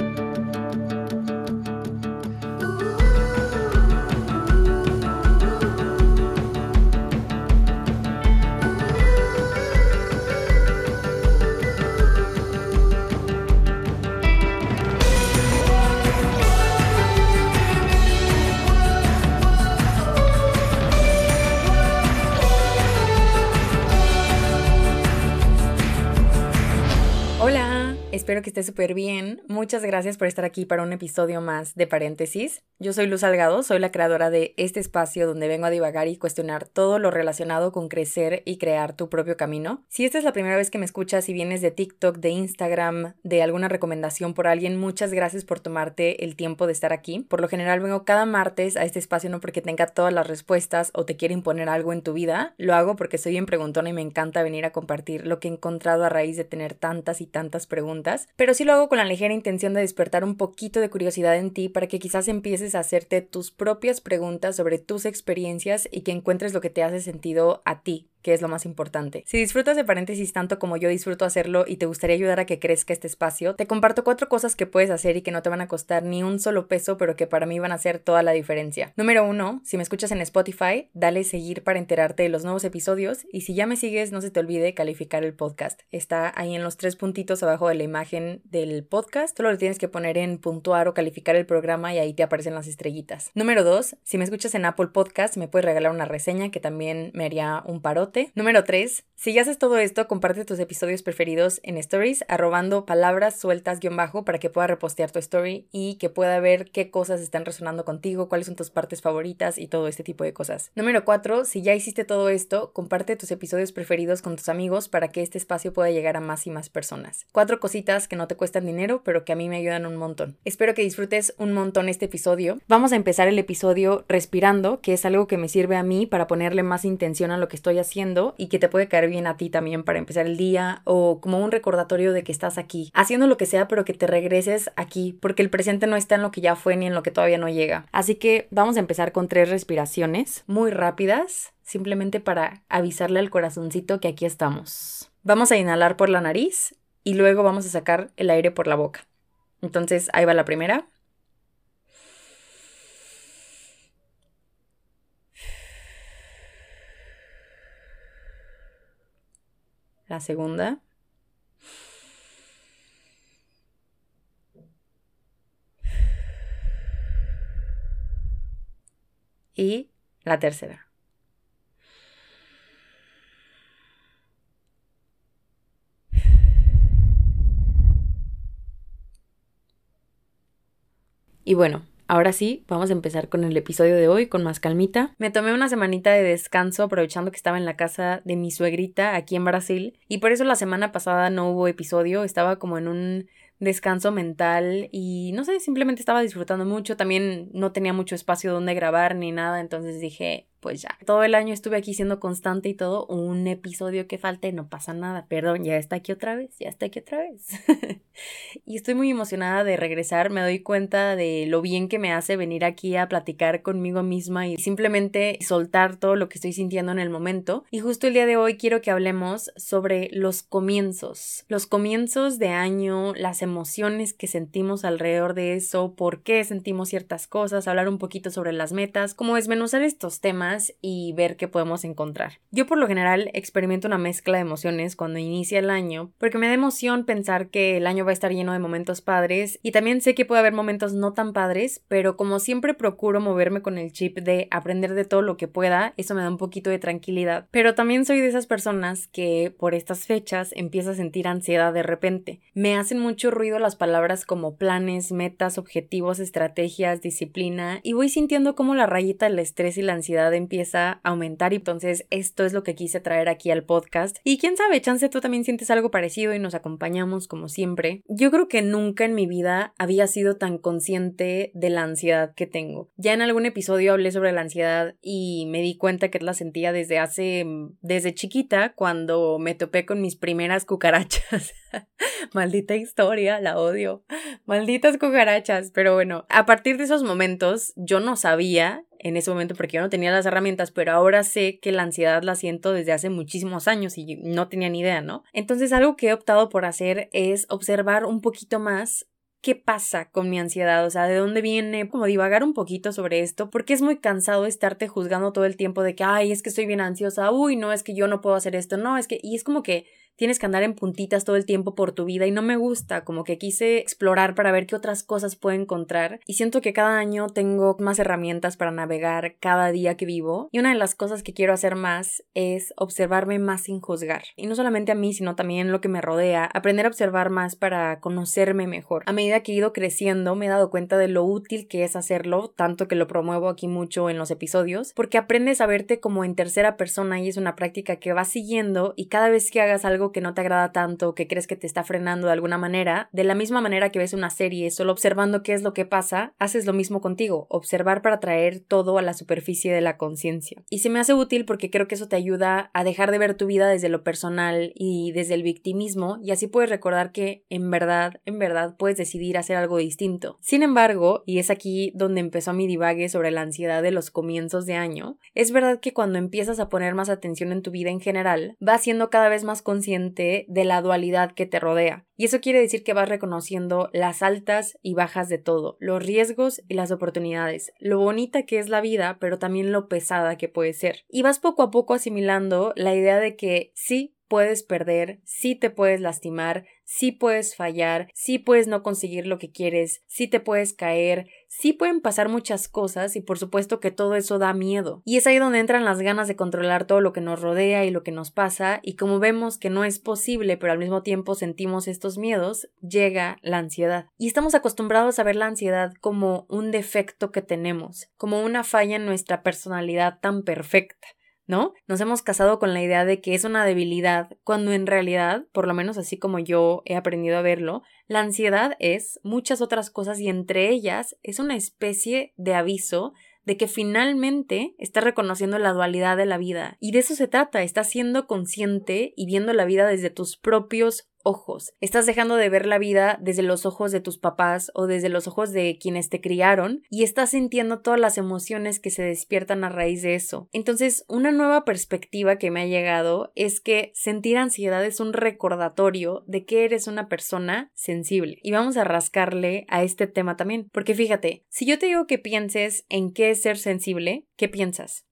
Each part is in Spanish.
Bye. Espero que esté súper bien. Muchas gracias por estar aquí para un episodio más de Paréntesis. Yo soy Luz Salgado, soy la creadora de este espacio donde vengo a divagar y cuestionar todo lo relacionado con crecer y crear tu propio camino. Si esta es la primera vez que me escuchas y vienes de TikTok, de Instagram, de alguna recomendación por alguien, muchas gracias por tomarte el tiempo de estar aquí. Por lo general vengo cada martes a este espacio no porque tenga todas las respuestas o te quiera imponer algo en tu vida, lo hago porque soy bien preguntona y me encanta venir a compartir lo que he encontrado a raíz de tener tantas y tantas preguntas pero sí lo hago con la ligera intención de despertar un poquito de curiosidad en ti para que quizás empieces a hacerte tus propias preguntas sobre tus experiencias y que encuentres lo que te hace sentido a ti, que es lo más importante. Si disfrutas de paréntesis tanto como yo disfruto hacerlo y te gustaría ayudar a que crezca este espacio, te comparto cuatro cosas que puedes hacer y que no te van a costar ni un solo peso, pero que para mí van a hacer toda la diferencia. Número uno, si me escuchas en Spotify, dale seguir para enterarte de los nuevos episodios y si ya me sigues, no se te olvide calificar el podcast. Está ahí en los tres puntitos abajo de la imagen del podcast. Solo lo tienes que poner en puntuar o calificar el programa y ahí te aparecen las estrellitas. Número dos, si me escuchas en Apple Podcast, me puedes regalar una reseña que también me haría un Número 3. Si ya haces todo esto, comparte tus episodios preferidos en stories, arrobando palabras sueltas guion bajo para que pueda repostear tu story y que pueda ver qué cosas están resonando contigo, cuáles son tus partes favoritas y todo este tipo de cosas. Número 4. Si ya hiciste todo esto, comparte tus episodios preferidos con tus amigos para que este espacio pueda llegar a más y más personas. Cuatro cositas que no te cuestan dinero, pero que a mí me ayudan un montón. Espero que disfrutes un montón este episodio. Vamos a empezar el episodio respirando, que es algo que me sirve a mí para ponerle más intención a lo que estoy haciendo y que te puede caer bien a ti también para empezar el día o como un recordatorio de que estás aquí, haciendo lo que sea, pero que te regreses aquí, porque el presente no está en lo que ya fue ni en lo que todavía no llega. Así que vamos a empezar con tres respiraciones muy rápidas, simplemente para avisarle al corazoncito que aquí estamos. Vamos a inhalar por la nariz y luego vamos a sacar el aire por la boca. Entonces ahí va la primera. La segunda. Y la tercera. Y bueno, Ahora sí, vamos a empezar con el episodio de hoy con más calmita. Me tomé una semanita de descanso aprovechando que estaba en la casa de mi suegrita aquí en Brasil y por eso la semana pasada no hubo episodio, estaba como en un descanso mental y no sé, simplemente estaba disfrutando mucho, también no tenía mucho espacio donde grabar ni nada, entonces dije, pues ya. Todo el año estuve aquí siendo constante y todo. Un episodio que falte, no pasa nada. Perdón, ya está aquí otra vez, ya está aquí otra vez. y estoy muy emocionada de regresar. Me doy cuenta de lo bien que me hace venir aquí a platicar conmigo misma y simplemente soltar todo lo que estoy sintiendo en el momento. Y justo el día de hoy quiero que hablemos sobre los comienzos. Los comienzos de año, las emociones que sentimos alrededor de eso, por qué sentimos ciertas cosas, hablar un poquito sobre las metas, cómo desmenuzar estos temas y ver qué podemos encontrar. Yo por lo general experimento una mezcla de emociones cuando inicia el año, porque me da emoción pensar que el año va a estar lleno de momentos padres y también sé que puede haber momentos no tan padres, pero como siempre procuro moverme con el chip de aprender de todo lo que pueda, eso me da un poquito de tranquilidad. Pero también soy de esas personas que por estas fechas empieza a sentir ansiedad de repente. Me hacen mucho ruido las palabras como planes, metas, objetivos, estrategias, disciplina y voy sintiendo como la rayita del estrés y la ansiedad empieza a aumentar y entonces esto es lo que quise traer aquí al podcast. Y quién sabe, chance tú también sientes algo parecido y nos acompañamos como siempre. Yo creo que nunca en mi vida había sido tan consciente de la ansiedad que tengo. Ya en algún episodio hablé sobre la ansiedad y me di cuenta que la sentía desde hace, desde chiquita, cuando me topé con mis primeras cucarachas. Maldita historia, la odio. Malditas cucarachas. Pero bueno, a partir de esos momentos yo no sabía en ese momento porque yo no tenía las herramientas, pero ahora sé que la ansiedad la siento desde hace muchísimos años y no tenía ni idea, ¿no? Entonces algo que he optado por hacer es observar un poquito más qué pasa con mi ansiedad, o sea, de dónde viene, como divagar un poquito sobre esto, porque es muy cansado estarte juzgando todo el tiempo de que, ay, es que estoy bien ansiosa, uy, no, es que yo no puedo hacer esto, no, es que, y es como que tienes que andar en puntitas todo el tiempo por tu vida y no me gusta, como que quise explorar para ver qué otras cosas puedo encontrar y siento que cada año tengo más herramientas para navegar cada día que vivo y una de las cosas que quiero hacer más es observarme más sin juzgar y no solamente a mí sino también lo que me rodea, aprender a observar más para conocerme mejor. A medida que he ido creciendo me he dado cuenta de lo útil que es hacerlo, tanto que lo promuevo aquí mucho en los episodios, porque aprendes a verte como en tercera persona y es una práctica que vas siguiendo y cada vez que hagas algo que no te agrada tanto, que crees que te está frenando de alguna manera, de la misma manera que ves una serie solo observando qué es lo que pasa, haces lo mismo contigo, observar para traer todo a la superficie de la conciencia. Y se me hace útil porque creo que eso te ayuda a dejar de ver tu vida desde lo personal y desde el victimismo y así puedes recordar que en verdad, en verdad puedes decidir hacer algo distinto. Sin embargo, y es aquí donde empezó mi divague sobre la ansiedad de los comienzos de año, es verdad que cuando empiezas a poner más atención en tu vida en general, vas siendo cada vez más consciente de la dualidad que te rodea. Y eso quiere decir que vas reconociendo las altas y bajas de todo, los riesgos y las oportunidades, lo bonita que es la vida, pero también lo pesada que puede ser. Y vas poco a poco asimilando la idea de que sí, puedes perder, sí te puedes lastimar, sí puedes fallar, sí puedes no conseguir lo que quieres, sí te puedes caer, sí pueden pasar muchas cosas y por supuesto que todo eso da miedo. Y es ahí donde entran las ganas de controlar todo lo que nos rodea y lo que nos pasa y como vemos que no es posible pero al mismo tiempo sentimos estos miedos, llega la ansiedad. Y estamos acostumbrados a ver la ansiedad como un defecto que tenemos, como una falla en nuestra personalidad tan perfecta. ¿No? Nos hemos casado con la idea de que es una debilidad, cuando en realidad, por lo menos así como yo he aprendido a verlo, la ansiedad es muchas otras cosas y entre ellas es una especie de aviso de que finalmente estás reconociendo la dualidad de la vida. Y de eso se trata, estás siendo consciente y viendo la vida desde tus propios ojos. Estás dejando de ver la vida desde los ojos de tus papás o desde los ojos de quienes te criaron y estás sintiendo todas las emociones que se despiertan a raíz de eso. Entonces, una nueva perspectiva que me ha llegado es que sentir ansiedad es un recordatorio de que eres una persona sensible. Y vamos a rascarle a este tema también, porque fíjate, si yo te digo que pienses en qué es ser sensible, ¿qué piensas?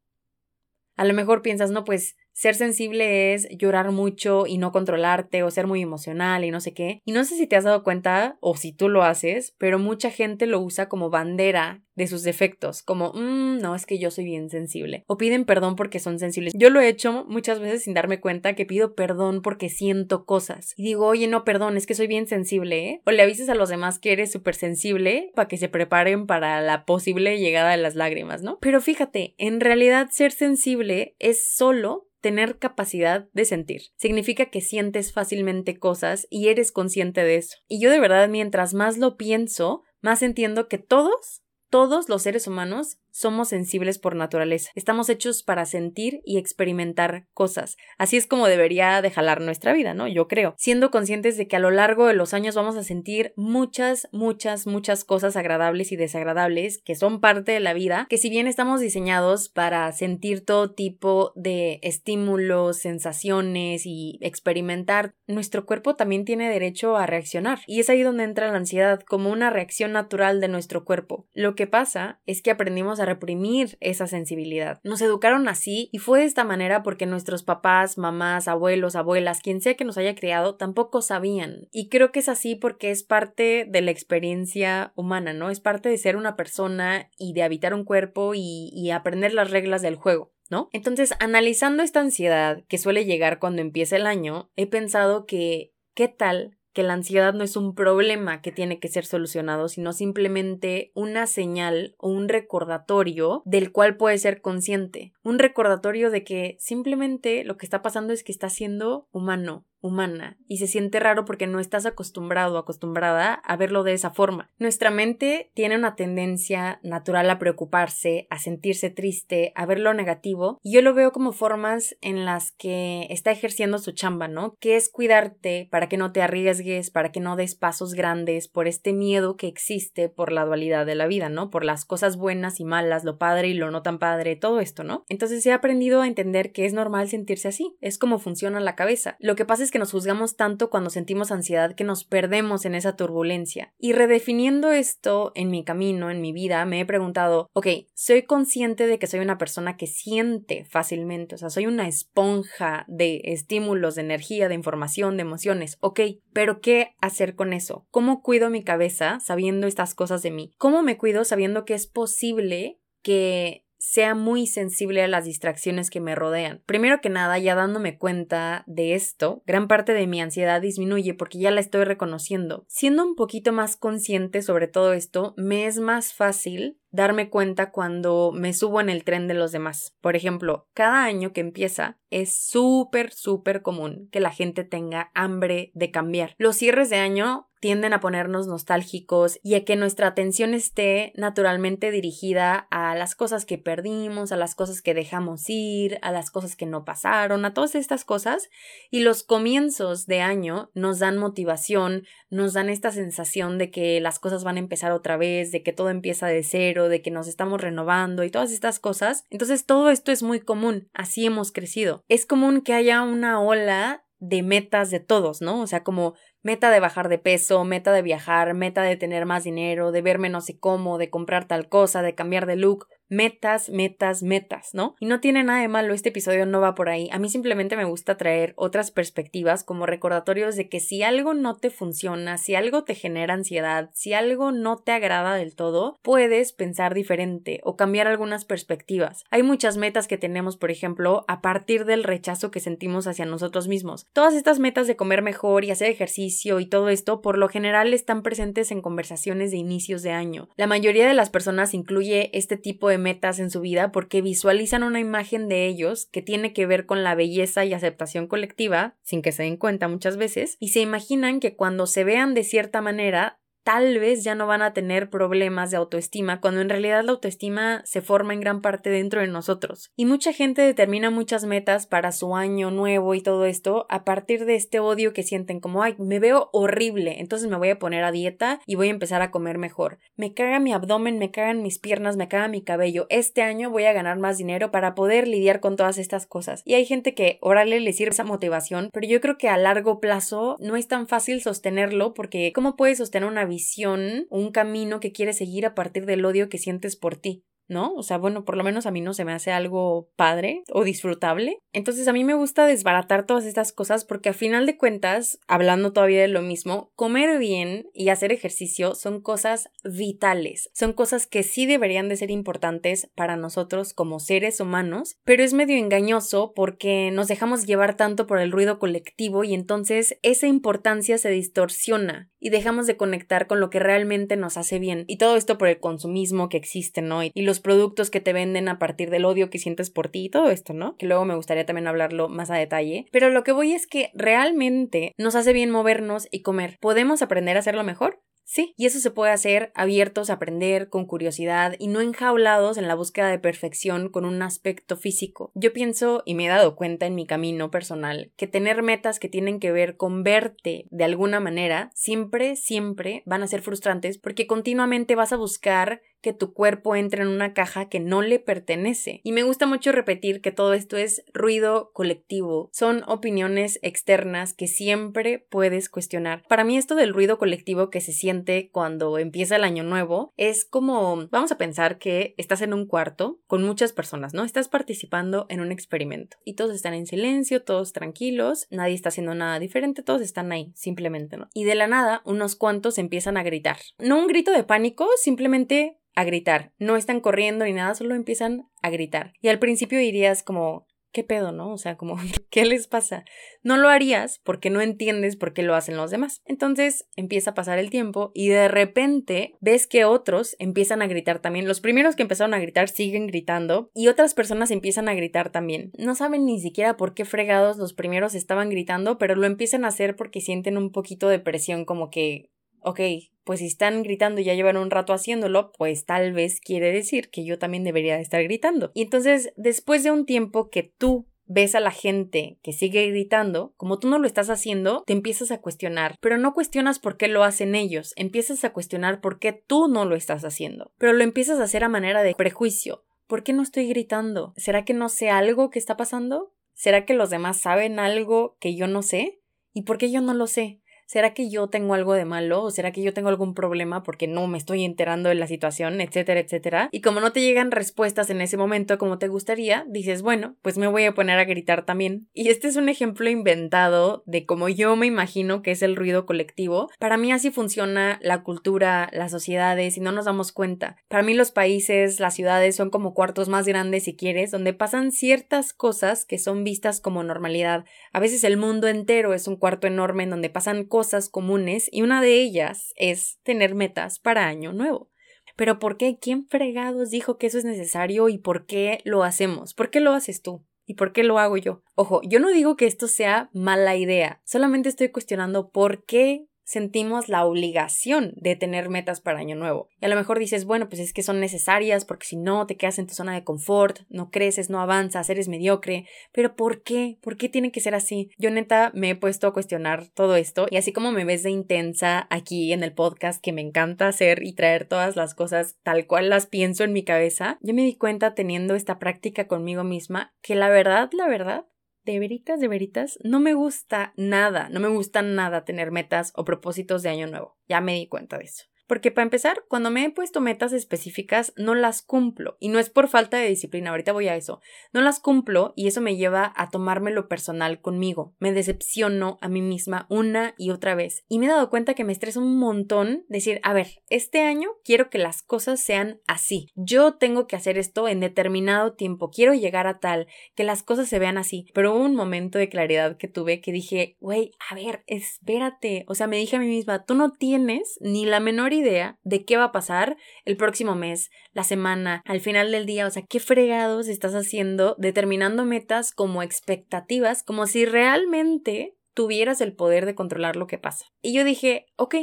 A lo mejor piensas, no, pues ser sensible es llorar mucho y no controlarte o ser muy emocional y no sé qué. Y no sé si te has dado cuenta o si tú lo haces, pero mucha gente lo usa como bandera de sus defectos, como, mmm, no, es que yo soy bien sensible. O piden perdón porque son sensibles. Yo lo he hecho muchas veces sin darme cuenta que pido perdón porque siento cosas. Y digo, oye, no, perdón, es que soy bien sensible, ¿eh? O le avises a los demás que eres súper sensible para que se preparen para la posible llegada de las lágrimas, ¿no? Pero fíjate, en realidad ser sensible es solo tener capacidad de sentir. Significa que sientes fácilmente cosas y eres consciente de eso. Y yo de verdad, mientras más lo pienso, más entiendo que todos, todos los seres humanos somos sensibles por naturaleza. Estamos hechos para sentir y experimentar cosas. Así es como debería de jalar nuestra vida, ¿no? Yo creo. Siendo conscientes de que a lo largo de los años vamos a sentir muchas, muchas, muchas cosas agradables y desagradables que son parte de la vida, que si bien estamos diseñados para sentir todo tipo de estímulos, sensaciones y experimentar, nuestro cuerpo también tiene derecho a reaccionar. Y es ahí donde entra la ansiedad como una reacción natural de nuestro cuerpo. Lo que pasa es que aprendimos a reprimir esa sensibilidad. Nos educaron así y fue de esta manera porque nuestros papás, mamás, abuelos, abuelas, quien sea que nos haya criado, tampoco sabían. Y creo que es así porque es parte de la experiencia humana, ¿no? Es parte de ser una persona y de habitar un cuerpo y, y aprender las reglas del juego. ¿no? Entonces, analizando esta ansiedad que suele llegar cuando empieza el año, he pensado que, ¿qué tal que la ansiedad no es un problema que tiene que ser solucionado, sino simplemente una señal o un recordatorio del cual puedes ser consciente. Un recordatorio de que simplemente lo que está pasando es que está siendo humano, humana y se siente raro porque no estás acostumbrado o acostumbrada a verlo de esa forma. Nuestra mente tiene una tendencia natural a preocuparse, a sentirse triste, a ver lo negativo y yo lo veo como formas en las que está ejerciendo su chamba, ¿no? Que es cuidarte para que no te arriesgues, para que no des pasos grandes por este miedo que existe por la dualidad de la vida, ¿no? Por las cosas buenas y malas, lo padre y lo no tan padre, todo esto, ¿no? Entonces he aprendido a entender que es normal sentirse así, es como funciona la cabeza. Lo que pasa es que nos juzgamos tanto cuando sentimos ansiedad que nos perdemos en esa turbulencia. Y redefiniendo esto en mi camino, en mi vida, me he preguntado, ok, soy consciente de que soy una persona que siente fácilmente, o sea, soy una esponja de estímulos, de energía, de información, de emociones, ok, pero ¿qué hacer con eso? ¿Cómo cuido mi cabeza sabiendo estas cosas de mí? ¿Cómo me cuido sabiendo que es posible que sea muy sensible a las distracciones que me rodean. Primero que nada, ya dándome cuenta de esto, gran parte de mi ansiedad disminuye porque ya la estoy reconociendo. Siendo un poquito más consciente sobre todo esto, me es más fácil darme cuenta cuando me subo en el tren de los demás. Por ejemplo, cada año que empieza es súper, súper común que la gente tenga hambre de cambiar. Los cierres de año tienden a ponernos nostálgicos y a que nuestra atención esté naturalmente dirigida a las cosas que perdimos, a las cosas que dejamos ir, a las cosas que no pasaron, a todas estas cosas. Y los comienzos de año nos dan motivación, nos dan esta sensación de que las cosas van a empezar otra vez, de que todo empieza de cero de que nos estamos renovando y todas estas cosas. Entonces todo esto es muy común, así hemos crecido. Es común que haya una ola de metas de todos, ¿no? O sea, como meta de bajar de peso, meta de viajar, meta de tener más dinero, de verme no sé cómo, de comprar tal cosa, de cambiar de look metas, metas, metas, ¿no? Y no tiene nada de malo, este episodio no va por ahí. A mí simplemente me gusta traer otras perspectivas como recordatorios de que si algo no te funciona, si algo te genera ansiedad, si algo no te agrada del todo, puedes pensar diferente o cambiar algunas perspectivas. Hay muchas metas que tenemos, por ejemplo, a partir del rechazo que sentimos hacia nosotros mismos. Todas estas metas de comer mejor y hacer ejercicio y todo esto, por lo general están presentes en conversaciones de inicios de año. La mayoría de las personas incluye este tipo de metas en su vida porque visualizan una imagen de ellos que tiene que ver con la belleza y aceptación colectiva, sin que se den cuenta muchas veces, y se imaginan que cuando se vean de cierta manera tal vez ya no van a tener problemas de autoestima, cuando en realidad la autoestima se forma en gran parte dentro de nosotros. Y mucha gente determina muchas metas para su año nuevo y todo esto a partir de este odio que sienten como, ay, me veo horrible, entonces me voy a poner a dieta y voy a empezar a comer mejor. Me caga mi abdomen, me cagan mis piernas, me caga mi cabello. Este año voy a ganar más dinero para poder lidiar con todas estas cosas. Y hay gente que, órale, le sirve esa motivación, pero yo creo que a largo plazo no es tan fácil sostenerlo porque ¿cómo puedes sostener una vida un camino que quieres seguir a partir del odio que sientes por ti. ¿no? O sea, bueno, por lo menos a mí no se me hace algo padre o disfrutable. Entonces a mí me gusta desbaratar todas estas cosas porque a final de cuentas, hablando todavía de lo mismo, comer bien y hacer ejercicio son cosas vitales, son cosas que sí deberían de ser importantes para nosotros como seres humanos, pero es medio engañoso porque nos dejamos llevar tanto por el ruido colectivo y entonces esa importancia se distorsiona y dejamos de conectar con lo que realmente nos hace bien. Y todo esto por el consumismo que existe, ¿no? Y los productos que te venden a partir del odio que sientes por ti y todo esto, ¿no? Que luego me gustaría también hablarlo más a detalle. Pero lo que voy es que realmente nos hace bien movernos y comer. ¿Podemos aprender a hacerlo mejor? Sí, y eso se puede hacer abiertos a aprender, con curiosidad y no enjaulados en la búsqueda de perfección con un aspecto físico. Yo pienso, y me he dado cuenta en mi camino personal, que tener metas que tienen que ver con verte de alguna manera siempre, siempre van a ser frustrantes porque continuamente vas a buscar que tu cuerpo entre en una caja que no le pertenece. Y me gusta mucho repetir que todo esto es ruido colectivo, son opiniones externas que siempre puedes cuestionar. Para mí esto del ruido colectivo que se siente cuando empieza el año nuevo es como, vamos a pensar que estás en un cuarto con muchas personas, ¿no? Estás participando en un experimento y todos están en silencio, todos tranquilos, nadie está haciendo nada diferente, todos están ahí, simplemente, ¿no? Y de la nada, unos cuantos empiezan a gritar. No un grito de pánico, simplemente a gritar. No están corriendo ni nada, solo empiezan a gritar. Y al principio dirías como, ¿qué pedo, no? O sea, como, ¿qué les pasa? No lo harías porque no entiendes por qué lo hacen los demás. Entonces empieza a pasar el tiempo y de repente ves que otros empiezan a gritar también. Los primeros que empezaron a gritar siguen gritando y otras personas empiezan a gritar también. No saben ni siquiera por qué fregados los primeros estaban gritando, pero lo empiezan a hacer porque sienten un poquito de presión como que ok, pues si están gritando y ya llevan un rato haciéndolo, pues tal vez quiere decir que yo también debería estar gritando. Y entonces, después de un tiempo que tú ves a la gente que sigue gritando, como tú no lo estás haciendo, te empiezas a cuestionar, pero no cuestionas por qué lo hacen ellos, empiezas a cuestionar por qué tú no lo estás haciendo, pero lo empiezas a hacer a manera de prejuicio. ¿Por qué no estoy gritando? ¿Será que no sé algo que está pasando? ¿Será que los demás saben algo que yo no sé? ¿Y por qué yo no lo sé? ¿Será que yo tengo algo de malo? ¿O será que yo tengo algún problema porque no me estoy enterando de la situación, etcétera, etcétera? Y como no te llegan respuestas en ese momento como te gustaría, dices, bueno, pues me voy a poner a gritar también. Y este es un ejemplo inventado de cómo yo me imagino que es el ruido colectivo. Para mí así funciona la cultura, las sociedades y no nos damos cuenta. Para mí los países, las ciudades son como cuartos más grandes si quieres, donde pasan ciertas cosas que son vistas como normalidad. A veces el mundo entero es un cuarto enorme en donde pasan cosas comunes y una de ellas es tener metas para año nuevo. Pero ¿por qué? ¿Quién fregados dijo que eso es necesario y por qué lo hacemos? ¿Por qué lo haces tú? ¿Y por qué lo hago yo? Ojo, yo no digo que esto sea mala idea, solamente estoy cuestionando por qué sentimos la obligación de tener metas para año nuevo. Y a lo mejor dices, bueno, pues es que son necesarias porque si no te quedas en tu zona de confort, no creces, no avanzas, eres mediocre. Pero ¿por qué? ¿Por qué tiene que ser así? Yo neta me he puesto a cuestionar todo esto y así como me ves de intensa aquí en el podcast que me encanta hacer y traer todas las cosas tal cual las pienso en mi cabeza, yo me di cuenta teniendo esta práctica conmigo misma que la verdad, la verdad, de veritas, de veritas, no me gusta nada, no me gusta nada tener metas o propósitos de año nuevo. Ya me di cuenta de eso. Porque para empezar, cuando me he puesto metas específicas, no las cumplo. Y no es por falta de disciplina, ahorita voy a eso. No las cumplo y eso me lleva a tomármelo personal conmigo. Me decepciono a mí misma una y otra vez. Y me he dado cuenta que me estresa un montón decir, a ver, este año quiero que las cosas sean así. Yo tengo que hacer esto en determinado tiempo. Quiero llegar a tal, que las cosas se vean así. Pero hubo un momento de claridad que tuve que dije, güey, a ver, espérate. O sea, me dije a mí misma, tú no tienes ni la menor idea de qué va a pasar el próximo mes, la semana, al final del día, o sea, qué fregados estás haciendo determinando metas como expectativas, como si realmente tuvieras el poder de controlar lo que pasa. Y yo dije, ok,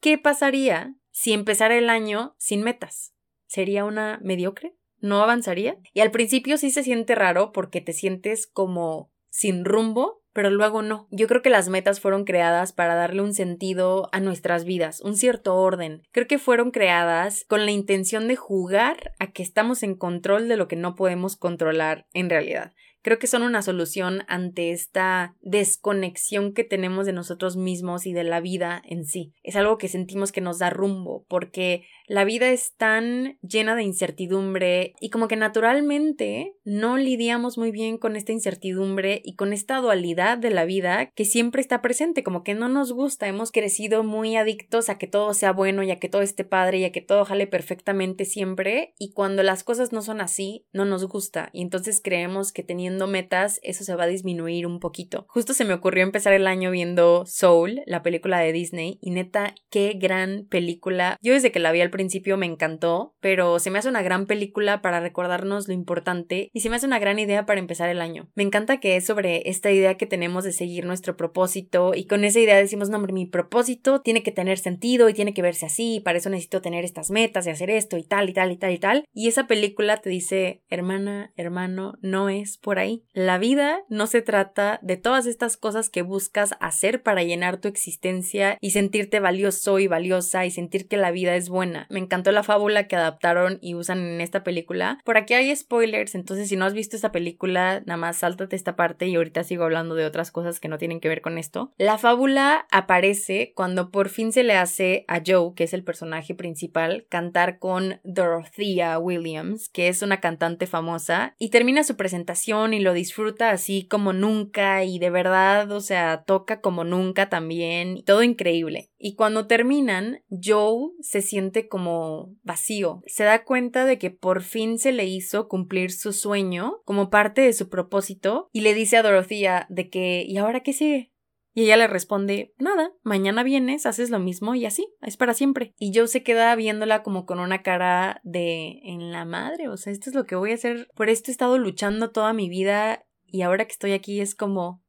¿qué pasaría si empezara el año sin metas? ¿Sería una mediocre? ¿No avanzaría? Y al principio sí se siente raro porque te sientes como sin rumbo, pero luego no. Yo creo que las metas fueron creadas para darle un sentido a nuestras vidas, un cierto orden. Creo que fueron creadas con la intención de jugar a que estamos en control de lo que no podemos controlar en realidad. Creo que son una solución ante esta desconexión que tenemos de nosotros mismos y de la vida en sí. Es algo que sentimos que nos da rumbo, porque la vida es tan llena de incertidumbre y como que naturalmente no lidiamos muy bien con esta incertidumbre y con esta dualidad de la vida que siempre está presente, como que no nos gusta, hemos crecido muy adictos a que todo sea bueno y a que todo esté padre y a que todo jale perfectamente siempre y cuando las cosas no son así, no nos gusta y entonces creemos que teniendo metas eso se va a disminuir un poquito. Justo se me ocurrió empezar el año viendo Soul, la película de Disney y neta, qué gran película. Yo desde que la vi al principio me encantó, pero se me hace una gran película para recordarnos lo importante y se me hace una gran idea para empezar el año. Me encanta que es sobre esta idea que tenemos de seguir nuestro propósito y con esa idea decimos, no, hombre, mi propósito tiene que tener sentido y tiene que verse así, y para eso necesito tener estas metas y hacer esto y tal y tal y tal y tal. Y esa película te dice, hermana, hermano, no es por ahí. La vida no se trata de todas estas cosas que buscas hacer para llenar tu existencia y sentirte valioso y valiosa y sentir que la vida es buena me encantó la fábula que adaptaron y usan en esta película. Por aquí hay spoilers, entonces si no has visto esta película, nada más sáltate esta parte y ahorita sigo hablando de otras cosas que no tienen que ver con esto. La fábula aparece cuando por fin se le hace a Joe, que es el personaje principal, cantar con Dorothea Williams, que es una cantante famosa, y termina su presentación y lo disfruta así como nunca y de verdad, o sea, toca como nunca también, todo increíble. Y cuando terminan, Joe se siente como vacío. Se da cuenta de que por fin se le hizo cumplir su sueño como parte de su propósito y le dice a Dorothea de que ¿y ahora qué sigue? Y ella le responde, nada, mañana vienes, haces lo mismo y así, es para siempre. Y Joe se queda viéndola como con una cara de en la madre, o sea, esto es lo que voy a hacer, por esto he estado luchando toda mi vida y ahora que estoy aquí es como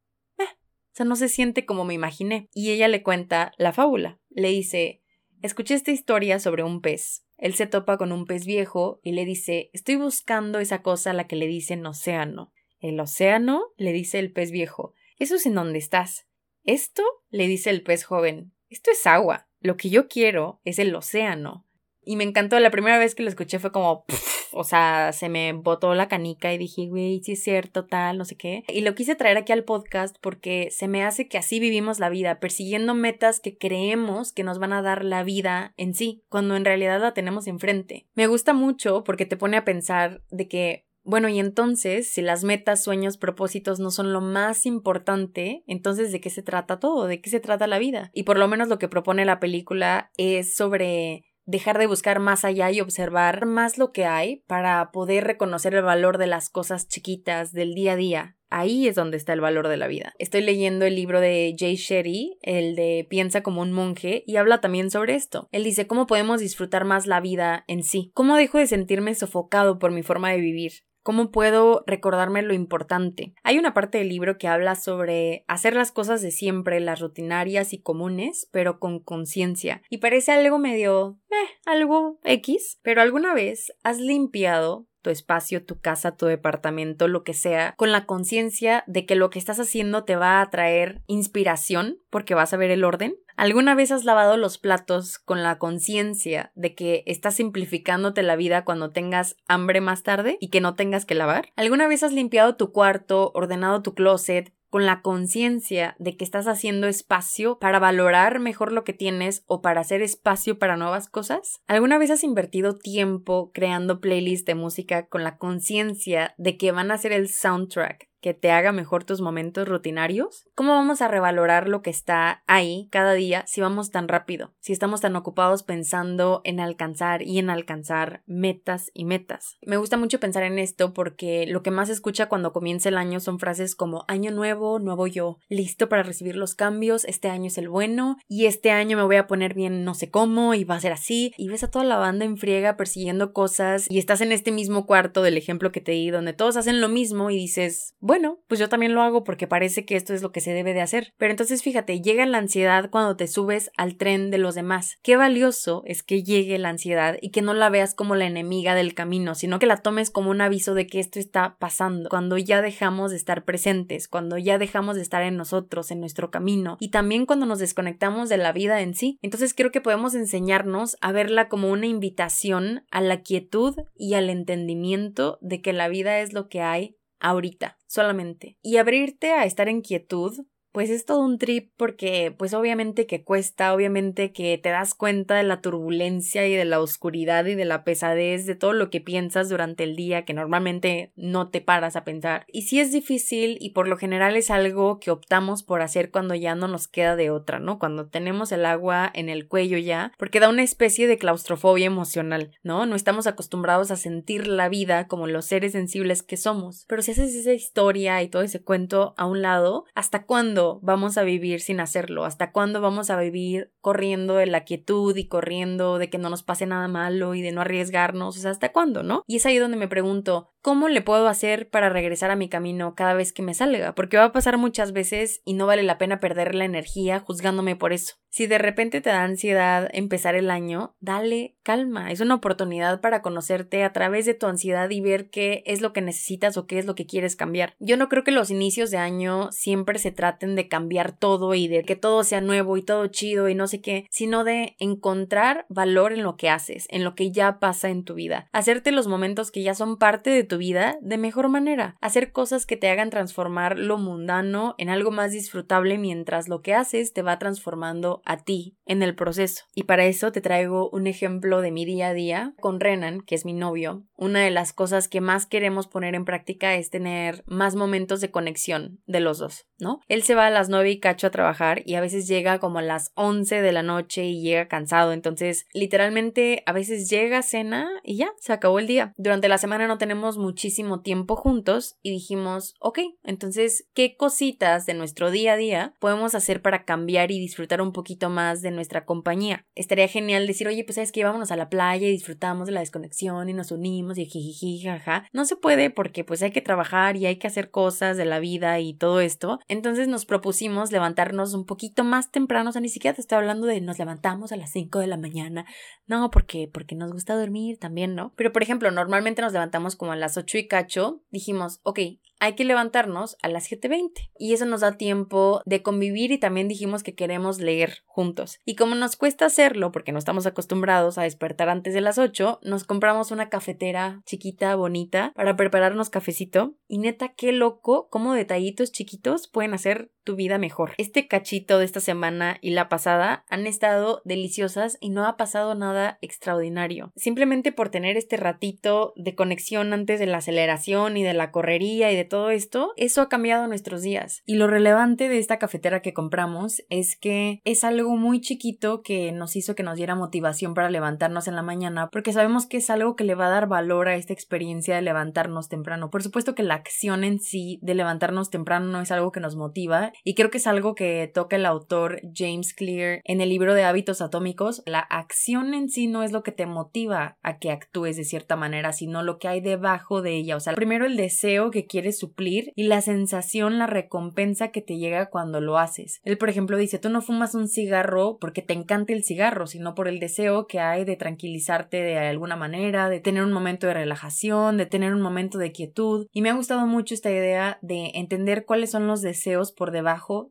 sea, no se siente como me imaginé. Y ella le cuenta la fábula. Le dice, escuché esta historia sobre un pez. Él se topa con un pez viejo y le dice, estoy buscando esa cosa a la que le dicen océano. ¿El océano? le dice el pez viejo. Eso es en donde estás. ¿Esto? le dice el pez joven. Esto es agua. Lo que yo quiero es el océano. Y me encantó, la primera vez que lo escuché fue como, o sea, se me botó la canica y dije, güey, sí es cierto, tal, no sé qué. Y lo quise traer aquí al podcast porque se me hace que así vivimos la vida, persiguiendo metas que creemos que nos van a dar la vida en sí, cuando en realidad la tenemos enfrente. Me gusta mucho porque te pone a pensar de que bueno, y entonces, si las metas, sueños, propósitos no son lo más importante, entonces ¿de qué se trata todo? ¿De qué se trata la vida? Y por lo menos lo que propone la película es sobre dejar de buscar más allá y observar más lo que hay para poder reconocer el valor de las cosas chiquitas del día a día. Ahí es donde está el valor de la vida. Estoy leyendo el libro de Jay Shetty, el de Piensa como un monje, y habla también sobre esto. Él dice cómo podemos disfrutar más la vida en sí, cómo dejo de sentirme sofocado por mi forma de vivir, ¿Cómo puedo recordarme lo importante? Hay una parte del libro que habla sobre hacer las cosas de siempre, las rutinarias y comunes, pero con conciencia. Y parece algo medio... eh, algo X. Pero alguna vez has limpiado tu espacio, tu casa, tu departamento, lo que sea, con la conciencia de que lo que estás haciendo te va a traer inspiración porque vas a ver el orden. ¿Alguna vez has lavado los platos con la conciencia de que estás simplificándote la vida cuando tengas hambre más tarde y que no tengas que lavar? ¿Alguna vez has limpiado tu cuarto, ordenado tu closet, con la conciencia de que estás haciendo espacio para valorar mejor lo que tienes o para hacer espacio para nuevas cosas? ¿Alguna vez has invertido tiempo creando playlists de música con la conciencia de que van a ser el soundtrack que te haga mejor tus momentos rutinarios? ¿Cómo vamos a revalorar lo que está ahí cada día si vamos tan rápido? Si estamos tan ocupados pensando en alcanzar y en alcanzar metas y metas. Me gusta mucho pensar en esto porque lo que más escucha cuando comienza el año son frases como año nuevo, nuevo yo, listo para recibir los cambios, este año es el bueno y este año me voy a poner bien no sé cómo y va a ser así y ves a toda la banda en friega persiguiendo cosas y estás en este mismo cuarto del ejemplo que te di donde todos hacen lo mismo y dices bueno, pues yo también lo hago porque parece que esto es lo que se debe de hacer. Pero entonces fíjate, llega la ansiedad cuando te subes al tren de los demás. Qué valioso es que llegue la ansiedad y que no la veas como la enemiga del camino, sino que la tomes como un aviso de que esto está pasando, cuando ya dejamos de estar presentes, cuando ya dejamos de estar en nosotros, en nuestro camino, y también cuando nos desconectamos de la vida en sí. Entonces creo que podemos enseñarnos a verla como una invitación a la quietud y al entendimiento de que la vida es lo que hay ahorita, solamente. Y abrirte a estar en quietud pues es todo un trip porque pues obviamente que cuesta, obviamente que te das cuenta de la turbulencia y de la oscuridad y de la pesadez de todo lo que piensas durante el día que normalmente no te paras a pensar. Y sí es difícil y por lo general es algo que optamos por hacer cuando ya no nos queda de otra, ¿no? Cuando tenemos el agua en el cuello ya, porque da una especie de claustrofobia emocional, ¿no? No estamos acostumbrados a sentir la vida como los seres sensibles que somos. Pero si haces esa historia y todo ese cuento a un lado, ¿hasta cuándo? Vamos a vivir sin hacerlo? ¿Hasta cuándo vamos a vivir corriendo de la quietud y corriendo de que no nos pase nada malo y de no arriesgarnos? O sea, ¿hasta cuándo, no? Y es ahí donde me pregunto, ¿cómo le puedo hacer para regresar a mi camino cada vez que me salga? Porque va a pasar muchas veces y no vale la pena perder la energía juzgándome por eso. Si de repente te da ansiedad empezar el año, dale calma. Es una oportunidad para conocerte a través de tu ansiedad y ver qué es lo que necesitas o qué es lo que quieres cambiar. Yo no creo que los inicios de año siempre se traten de cambiar todo y de que todo sea nuevo y todo chido y no sé qué, sino de encontrar valor en lo que haces, en lo que ya pasa en tu vida. Hacerte los momentos que ya son parte de tu vida de mejor manera. Hacer cosas que te hagan transformar lo mundano en algo más disfrutable mientras lo que haces te va transformando a ti en el proceso. Y para eso te traigo un ejemplo de mi día a día con Renan, que es mi novio. Una de las cosas que más queremos poner en práctica es tener más momentos de conexión de los dos, ¿no? Él se va a las nueve y cacho a trabajar y a veces llega como a las 11 de la noche y llega cansado. Entonces, literalmente, a veces llega, cena y ya, se acabó el día. Durante la semana no tenemos muchísimo tiempo juntos y dijimos, ok, entonces, ¿qué cositas de nuestro día a día podemos hacer para cambiar y disfrutar un poquito más de nuestra compañía. Estaría genial decir, oye, pues sabes que vámonos a la playa y disfrutamos de la desconexión y nos unimos y jiji, jaja. No se puede porque pues hay que trabajar y hay que hacer cosas de la vida y todo esto. Entonces nos propusimos levantarnos un poquito más temprano, o sea, ni siquiera te estoy hablando de nos levantamos a las 5 de la mañana. No, porque porque nos gusta dormir también, ¿no? Pero por ejemplo, normalmente nos levantamos como a las 8 y cacho. Dijimos, ok, hay que levantarnos a las 7.20 y eso nos da tiempo de convivir y también dijimos que queremos leer juntos. Y como nos cuesta hacerlo porque no estamos acostumbrados a despertar antes de las 8, nos compramos una cafetera chiquita, bonita, para prepararnos cafecito y neta, qué loco cómo detallitos chiquitos pueden hacer tu vida mejor. Este cachito de esta semana y la pasada han estado deliciosas y no ha pasado nada extraordinario. Simplemente por tener este ratito de conexión antes de la aceleración y de la correría y de todo esto, eso ha cambiado nuestros días. Y lo relevante de esta cafetera que compramos es que es algo muy chiquito que nos hizo que nos diera motivación para levantarnos en la mañana porque sabemos que es algo que le va a dar valor a esta experiencia de levantarnos temprano. Por supuesto que la acción en sí de levantarnos temprano no es algo que nos motiva y creo que es algo que toca el autor James Clear en el libro de hábitos atómicos. La acción en sí no es lo que te motiva a que actúes de cierta manera, sino lo que hay debajo de ella. O sea, primero el deseo que quieres suplir y la sensación, la recompensa que te llega cuando lo haces. Él, por ejemplo, dice, tú no fumas un cigarro porque te encanta el cigarro, sino por el deseo que hay de tranquilizarte de alguna manera, de tener un momento de relajación, de tener un momento de quietud. Y me ha gustado mucho esta idea de entender cuáles son los deseos por debajo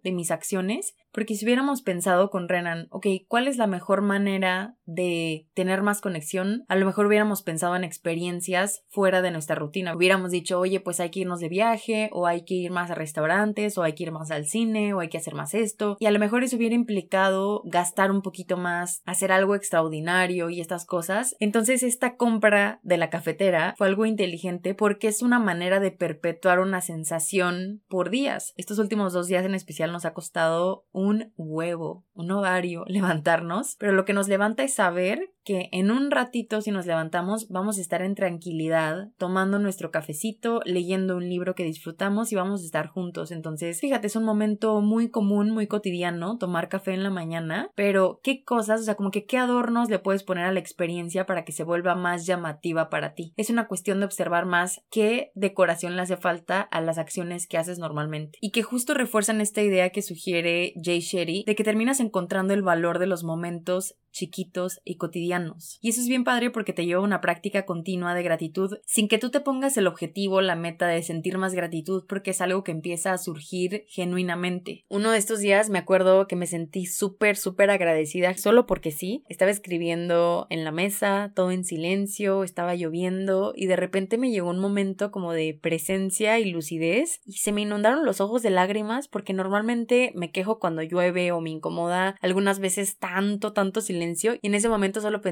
de mis acciones porque si hubiéramos pensado con Renan, ok, ¿cuál es la mejor manera de tener más conexión? A lo mejor hubiéramos pensado en experiencias fuera de nuestra rutina. Hubiéramos dicho, oye, pues hay que irnos de viaje, o hay que ir más a restaurantes, o hay que ir más al cine, o hay que hacer más esto. Y a lo mejor eso hubiera implicado gastar un poquito más, hacer algo extraordinario y estas cosas. Entonces esta compra de la cafetera fue algo inteligente porque es una manera de perpetuar una sensación por días. Estos últimos dos días en especial nos ha costado un huevo, un ovario, levantarnos, pero lo que nos levanta es saber que en un ratito si nos levantamos vamos a estar en tranquilidad, tomando nuestro cafecito, leyendo un libro que disfrutamos y vamos a estar juntos. Entonces, fíjate, es un momento muy común, muy cotidiano, tomar café en la mañana, pero qué cosas, o sea, como que qué adornos le puedes poner a la experiencia para que se vuelva más llamativa para ti. Es una cuestión de observar más qué decoración le hace falta a las acciones que haces normalmente y que justo refuerzan esta idea que sugiere Jay Sherry de que terminas encontrando el valor de los momentos chiquitos y cotidianos. Y eso es bien padre porque te lleva a una práctica continua de gratitud sin que tú te pongas el objetivo, la meta de sentir más gratitud porque es algo que empieza a surgir genuinamente. Uno de estos días me acuerdo que me sentí súper, súper agradecida solo porque sí. Estaba escribiendo en la mesa, todo en silencio, estaba lloviendo y de repente me llegó un momento como de presencia y lucidez y se me inundaron los ojos de lágrimas porque normalmente me quejo cuando llueve o me incomoda algunas veces tanto, tanto silencio y en ese momento solo pensé,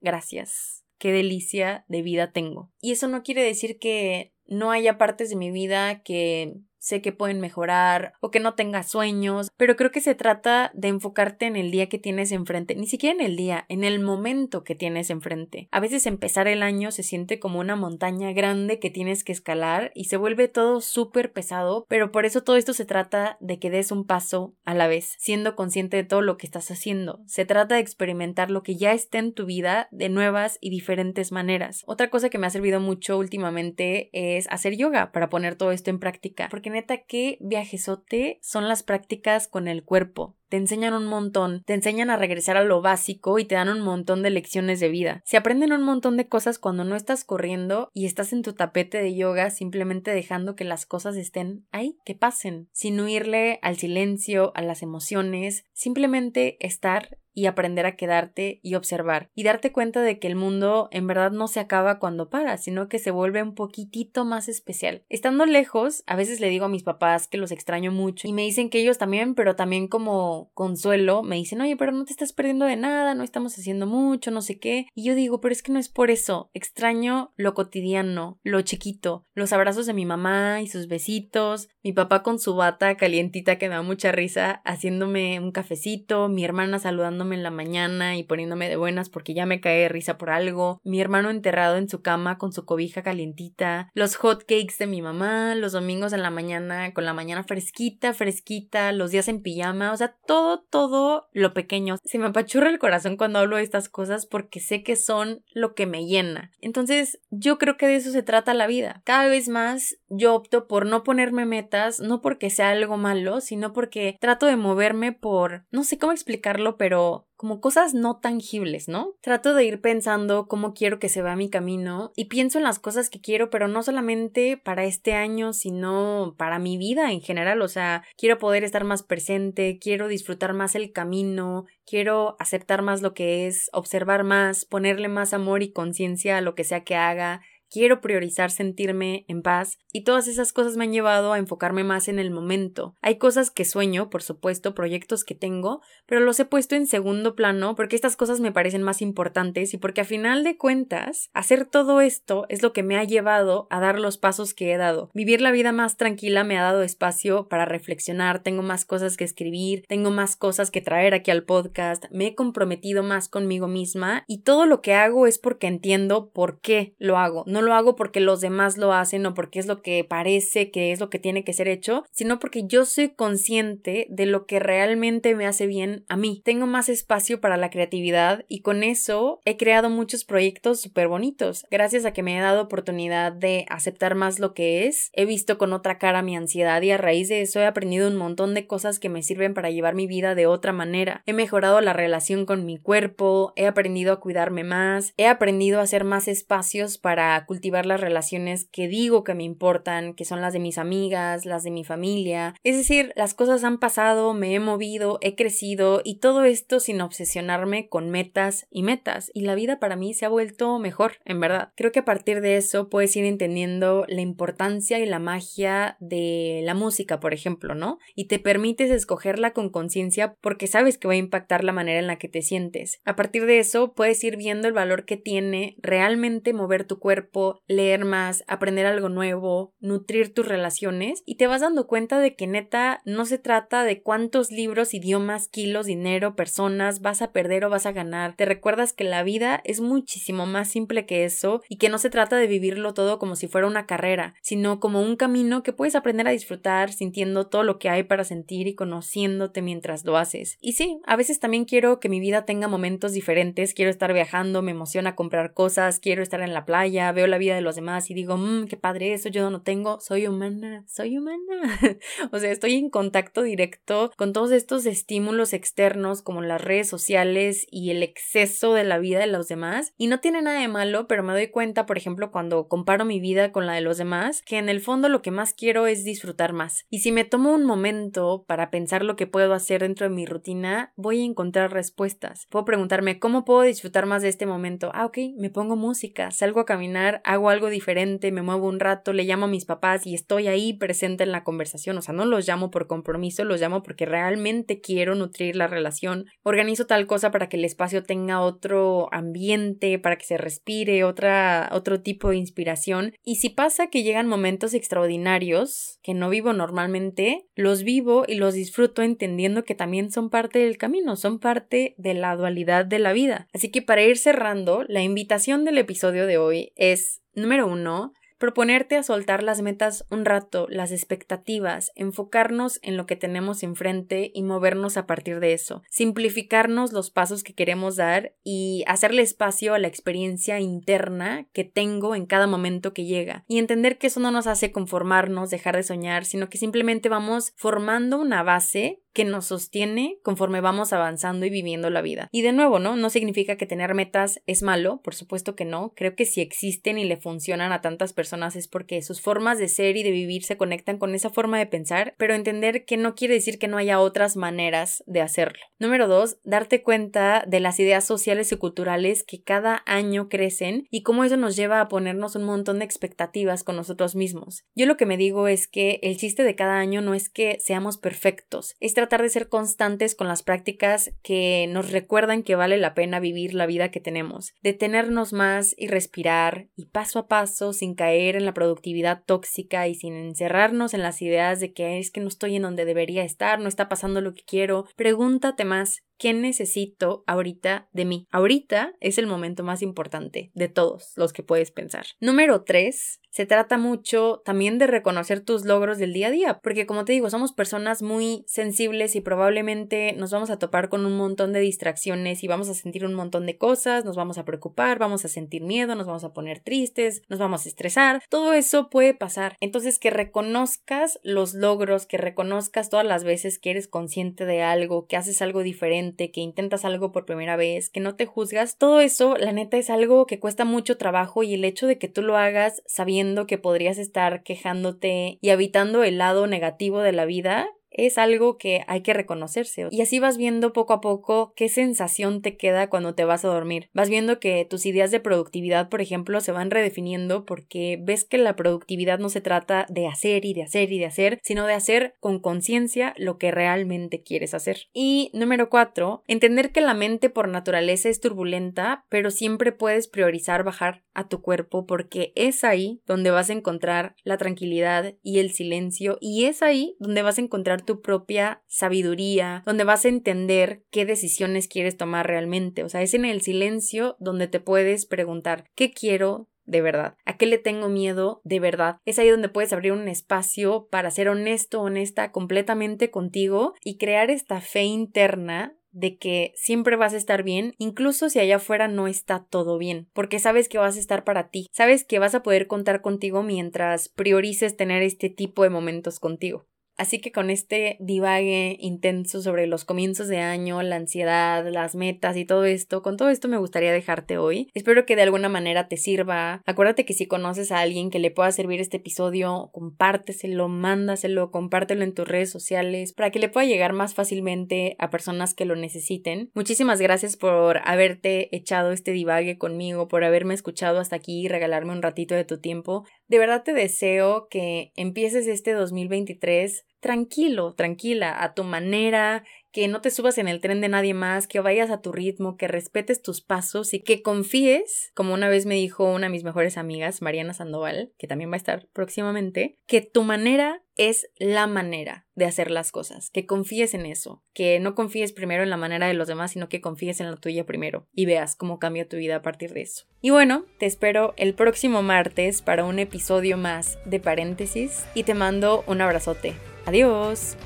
gracias, qué delicia de vida tengo. Y eso no quiere decir que no haya partes de mi vida que sé que pueden mejorar o que no tengas sueños, pero creo que se trata de enfocarte en el día que tienes enfrente, ni siquiera en el día, en el momento que tienes enfrente. A veces empezar el año se siente como una montaña grande que tienes que escalar y se vuelve todo súper pesado, pero por eso todo esto se trata de que des un paso a la vez, siendo consciente de todo lo que estás haciendo. Se trata de experimentar lo que ya está en tu vida de nuevas y diferentes maneras. Otra cosa que me ha servido mucho últimamente es hacer yoga para poner todo esto en práctica, porque neta, qué viajesote son las prácticas con el cuerpo te enseñan un montón, te enseñan a regresar a lo básico y te dan un montón de lecciones de vida. Se aprenden un montón de cosas cuando no estás corriendo y estás en tu tapete de yoga simplemente dejando que las cosas estén ahí, que pasen, sin huirle al silencio, a las emociones, simplemente estar y aprender a quedarte y observar y darte cuenta de que el mundo en verdad no se acaba cuando para, sino que se vuelve un poquitito más especial. Estando lejos, a veces le digo a mis papás que los extraño mucho y me dicen que ellos también, pero también como consuelo me dicen, oye, pero no te estás perdiendo de nada, no estamos haciendo mucho, no sé qué. Y yo digo, pero es que no es por eso. Extraño lo cotidiano, lo chiquito, los abrazos de mi mamá y sus besitos, mi papá con su bata calientita que me da mucha risa, haciéndome un cafecito, mi hermana saludándome en la mañana y poniéndome de buenas porque ya me cae de risa por algo, mi hermano enterrado en su cama con su cobija calientita, los hot cakes de mi mamá, los domingos en la mañana con la mañana fresquita, fresquita, los días en pijama, o sea, todo, todo lo pequeño. Se me apachurra el corazón cuando hablo de estas cosas porque sé que son lo que me llena. Entonces, yo creo que de eso se trata la vida. Cada vez más yo opto por no ponerme metas, no porque sea algo malo, sino porque trato de moverme por, no sé cómo explicarlo, pero como cosas no tangibles, ¿no? Trato de ir pensando cómo quiero que se vea mi camino y pienso en las cosas que quiero, pero no solamente para este año, sino para mi vida en general, o sea, quiero poder estar más presente, quiero disfrutar más el camino, quiero aceptar más lo que es, observar más, ponerle más amor y conciencia a lo que sea que haga, quiero priorizar sentirme en paz y todas esas cosas me han llevado a enfocarme más en el momento. Hay cosas que sueño, por supuesto, proyectos que tengo, pero los he puesto en segundo plano porque estas cosas me parecen más importantes y porque a final de cuentas, hacer todo esto es lo que me ha llevado a dar los pasos que he dado. Vivir la vida más tranquila me ha dado espacio para reflexionar, tengo más cosas que escribir, tengo más cosas que traer aquí al podcast, me he comprometido más conmigo misma y todo lo que hago es porque entiendo por qué lo hago lo hago porque los demás lo hacen o porque es lo que parece que es lo que tiene que ser hecho, sino porque yo soy consciente de lo que realmente me hace bien a mí. Tengo más espacio para la creatividad y con eso he creado muchos proyectos súper bonitos. Gracias a que me he dado oportunidad de aceptar más lo que es, he visto con otra cara mi ansiedad y a raíz de eso he aprendido un montón de cosas que me sirven para llevar mi vida de otra manera. He mejorado la relación con mi cuerpo, he aprendido a cuidarme más, he aprendido a hacer más espacios para cultivar las relaciones que digo que me importan, que son las de mis amigas, las de mi familia. Es decir, las cosas han pasado, me he movido, he crecido y todo esto sin obsesionarme con metas y metas. Y la vida para mí se ha vuelto mejor, en verdad. Creo que a partir de eso puedes ir entendiendo la importancia y la magia de la música, por ejemplo, ¿no? Y te permites escogerla con conciencia porque sabes que va a impactar la manera en la que te sientes. A partir de eso puedes ir viendo el valor que tiene realmente mover tu cuerpo leer más, aprender algo nuevo, nutrir tus relaciones y te vas dando cuenta de que neta no se trata de cuántos libros, idiomas, kilos, dinero, personas vas a perder o vas a ganar. Te recuerdas que la vida es muchísimo más simple que eso y que no se trata de vivirlo todo como si fuera una carrera, sino como un camino que puedes aprender a disfrutar sintiendo todo lo que hay para sentir y conociéndote mientras lo haces. Y sí, a veces también quiero que mi vida tenga momentos diferentes, quiero estar viajando, me emociona comprar cosas, quiero estar en la playa, veo la vida de los demás y digo, mmm, qué padre eso, yo no tengo, soy humana, soy humana. o sea, estoy en contacto directo con todos estos estímulos externos como las redes sociales y el exceso de la vida de los demás. Y no tiene nada de malo, pero me doy cuenta, por ejemplo, cuando comparo mi vida con la de los demás, que en el fondo lo que más quiero es disfrutar más. Y si me tomo un momento para pensar lo que puedo hacer dentro de mi rutina, voy a encontrar respuestas. Puedo preguntarme, ¿cómo puedo disfrutar más de este momento? Ah, ok, me pongo música, salgo a caminar hago algo diferente, me muevo un rato, le llamo a mis papás y estoy ahí presente en la conversación. O sea, no los llamo por compromiso, los llamo porque realmente quiero nutrir la relación. Organizo tal cosa para que el espacio tenga otro ambiente, para que se respire, otra, otro tipo de inspiración. Y si pasa que llegan momentos extraordinarios que no vivo normalmente, los vivo y los disfruto entendiendo que también son parte del camino, son parte de la dualidad de la vida. Así que para ir cerrando, la invitación del episodio de hoy es número uno, proponerte a soltar las metas un rato, las expectativas, enfocarnos en lo que tenemos enfrente y movernos a partir de eso, simplificarnos los pasos que queremos dar y hacerle espacio a la experiencia interna que tengo en cada momento que llega y entender que eso no nos hace conformarnos, dejar de soñar, sino que simplemente vamos formando una base que nos sostiene conforme vamos avanzando y viviendo la vida. Y de nuevo, ¿no? No significa que tener metas es malo, por supuesto que no. Creo que si existen y le funcionan a tantas personas es porque sus formas de ser y de vivir se conectan con esa forma de pensar, pero entender que no quiere decir que no haya otras maneras de hacerlo. Número dos, darte cuenta de las ideas sociales y culturales que cada año crecen y cómo eso nos lleva a ponernos un montón de expectativas con nosotros mismos. Yo lo que me digo es que el chiste de cada año no es que seamos perfectos, es de ser constantes con las prácticas que nos recuerdan que vale la pena vivir la vida que tenemos, detenernos más y respirar y paso a paso sin caer en la productividad tóxica y sin encerrarnos en las ideas de que es que no estoy en donde debería estar, no está pasando lo que quiero. Pregúntate más ¿Qué necesito ahorita de mí? Ahorita es el momento más importante de todos los que puedes pensar. Número 3. Se trata mucho también de reconocer tus logros del día a día, porque como te digo, somos personas muy sensibles y probablemente nos vamos a topar con un montón de distracciones y vamos a sentir un montón de cosas, nos vamos a preocupar, vamos a sentir miedo, nos vamos a poner tristes, nos vamos a estresar, todo eso puede pasar. Entonces que reconozcas los logros, que reconozcas todas las veces que eres consciente de algo, que haces algo diferente, que intentas algo por primera vez, que no te juzgas, todo eso, la neta, es algo que cuesta mucho trabajo y el hecho de que tú lo hagas sabiendo que podrías estar quejándote y habitando el lado negativo de la vida, es algo que hay que reconocerse. Y así vas viendo poco a poco qué sensación te queda cuando te vas a dormir. Vas viendo que tus ideas de productividad, por ejemplo, se van redefiniendo porque ves que la productividad no se trata de hacer y de hacer y de hacer, sino de hacer con conciencia lo que realmente quieres hacer. Y número cuatro, entender que la mente por naturaleza es turbulenta, pero siempre puedes priorizar bajar a tu cuerpo porque es ahí donde vas a encontrar la tranquilidad y el silencio y es ahí donde vas a tu propia sabiduría, donde vas a entender qué decisiones quieres tomar realmente. O sea, es en el silencio donde te puedes preguntar, ¿qué quiero? de verdad? ¿A qué le tengo miedo de verdad? Es ahí donde puedes abrir un espacio para ser honesto, honesta completamente contigo y crear esta fe interna de que siempre vas a estar bien, incluso si allá afuera no está todo bien, porque sabes que vas a estar para ti, sabes que vas a poder contar contigo mientras priorices tener este tipo de momentos contigo. Así que con este divague intenso sobre los comienzos de año, la ansiedad, las metas y todo esto, con todo esto me gustaría dejarte hoy. Espero que de alguna manera te sirva. Acuérdate que si conoces a alguien que le pueda servir este episodio, compárteselo, mándaselo, compártelo en tus redes sociales para que le pueda llegar más fácilmente a personas que lo necesiten. Muchísimas gracias por haberte echado este divague conmigo, por haberme escuchado hasta aquí y regalarme un ratito de tu tiempo. De verdad te deseo que empieces este 2023 tranquilo, tranquila, a tu manera, que no te subas en el tren de nadie más, que vayas a tu ritmo, que respetes tus pasos y que confíes, como una vez me dijo una de mis mejores amigas, Mariana Sandoval, que también va a estar próximamente, que tu manera es la manera de hacer las cosas, que confíes en eso, que no confíes primero en la manera de los demás, sino que confíes en la tuya primero y veas cómo cambia tu vida a partir de eso. Y bueno, te espero el próximo martes para un episodio más de paréntesis y te mando un abrazote. Adiós.